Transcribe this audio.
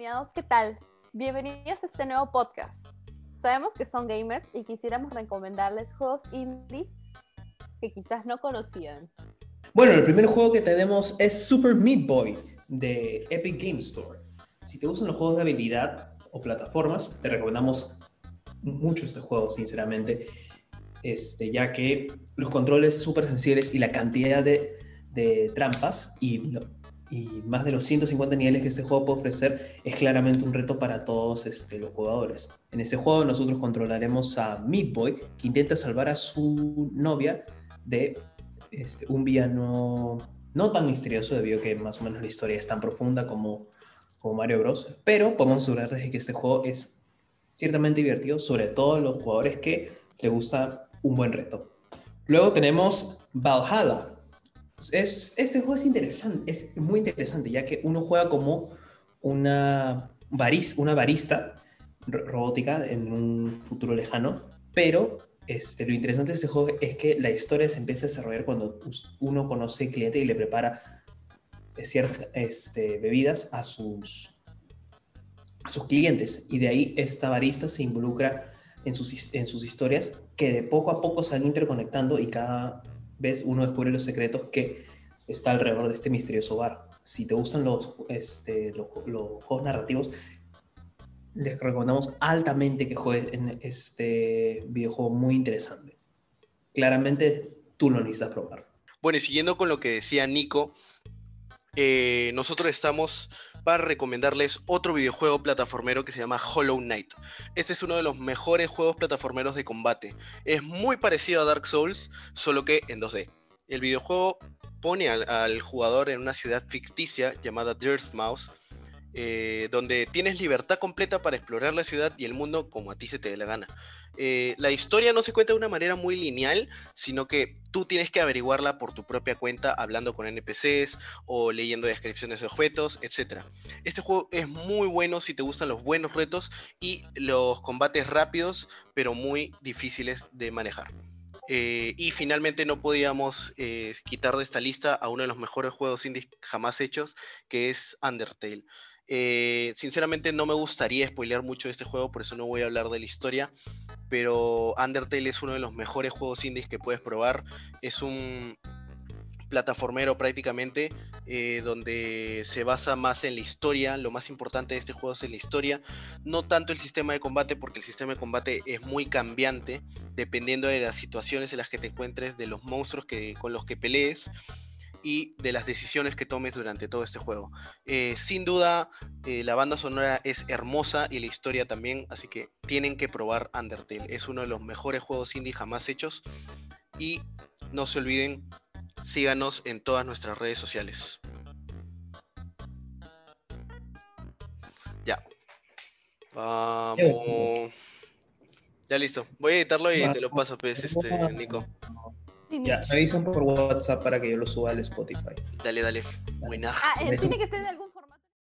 alineados, ¿qué tal? Bienvenidos a este nuevo podcast. Sabemos que son gamers y quisiéramos recomendarles juegos indie que quizás no conocían. Bueno, el primer juego que tenemos es Super Meat Boy de Epic Game Store. Si te gustan los juegos de habilidad o plataformas, te recomendamos mucho este juego, sinceramente, este, ya que los controles súper sensibles y la cantidad de, de trampas y y más de los 150 niveles que este juego puede ofrecer es claramente un reto para todos este, los jugadores. En este juego nosotros controlaremos a Meat Boy, que intenta salvar a su novia de este, un villano no tan misterioso, debido a que más o menos la historia es tan profunda como, como Mario Bros. Pero podemos asegurarles que este juego es ciertamente divertido, sobre todo a los jugadores que le gusta un buen reto. Luego tenemos Valhalla, es, este juego es interesante, es muy interesante, ya que uno juega como una, una barista robótica en un futuro lejano, pero este, lo interesante de este juego es que la historia se empieza a desarrollar cuando uno conoce al cliente y le prepara ciertas este, bebidas a sus, a sus clientes. Y de ahí esta barista se involucra en sus, en sus historias que de poco a poco se van interconectando y cada ves, uno descubre los secretos que está alrededor de este misterioso bar. Si te gustan los, este, los, juegos narrativos, les recomendamos altamente que juegues en este videojuego muy interesante. Claramente tú lo necesitas probar. Bueno, y siguiendo con lo que decía Nico, eh, nosotros estamos para recomendarles otro videojuego plataformero que se llama Hollow Knight. Este es uno de los mejores juegos plataformeros de combate. Es muy parecido a Dark Souls, solo que en 2D. El videojuego pone al, jugador en una ciudad ficticia llamada Dirtmouth, eh, donde tienes libertad completa para explorar la ciudad y el mundo como a ti se te dé la gana. Eh, la historia no se cuenta de una manera muy lineal, sino que tú tienes que averiguarla por tu propia cuenta, hablando con NPCs o leyendo descripciones de objetos, etc. Este juego es muy bueno si te gustan los buenos retos y los combates rápidos, pero muy difíciles de manejar. Eh, y finalmente no podíamos quitar de esta lista a uno de los mejores juegos indie jamás hechos, que es Undertale. Eh, sinceramente no me gustaría spoilear mucho de este juego, por eso no voy a hablar de la historia, pero Undertale es uno de los mejores juegos indies que puedes probar. Es un plataformero prácticamente, eh, donde se basa más en la historia. Lo más importante de este juego es la historia, no tanto el sistema de combate, porque el sistema de combate es muy cambiante, dependiendo de las situaciones en las que te encuentres, de los monstruos que, con los que pelees y de las decisiones que tomes durante todo este juego. Eh, sin duda, eh, la banda sonora es hermosa y la historia también, así que tienen que probar Undertale. Es uno de los mejores juegos indie jamás hechos. Y no se olviden síganos en todas nuestras redes sociales. Ya. Vamos. Ya listo. Voy a editarlo y te lo paso, pues, este, Nico. Ya, me avisan por WhatsApp para que yo lo suba al Spotify. Dale, dale. Buena. Ah, tiene que estar en algún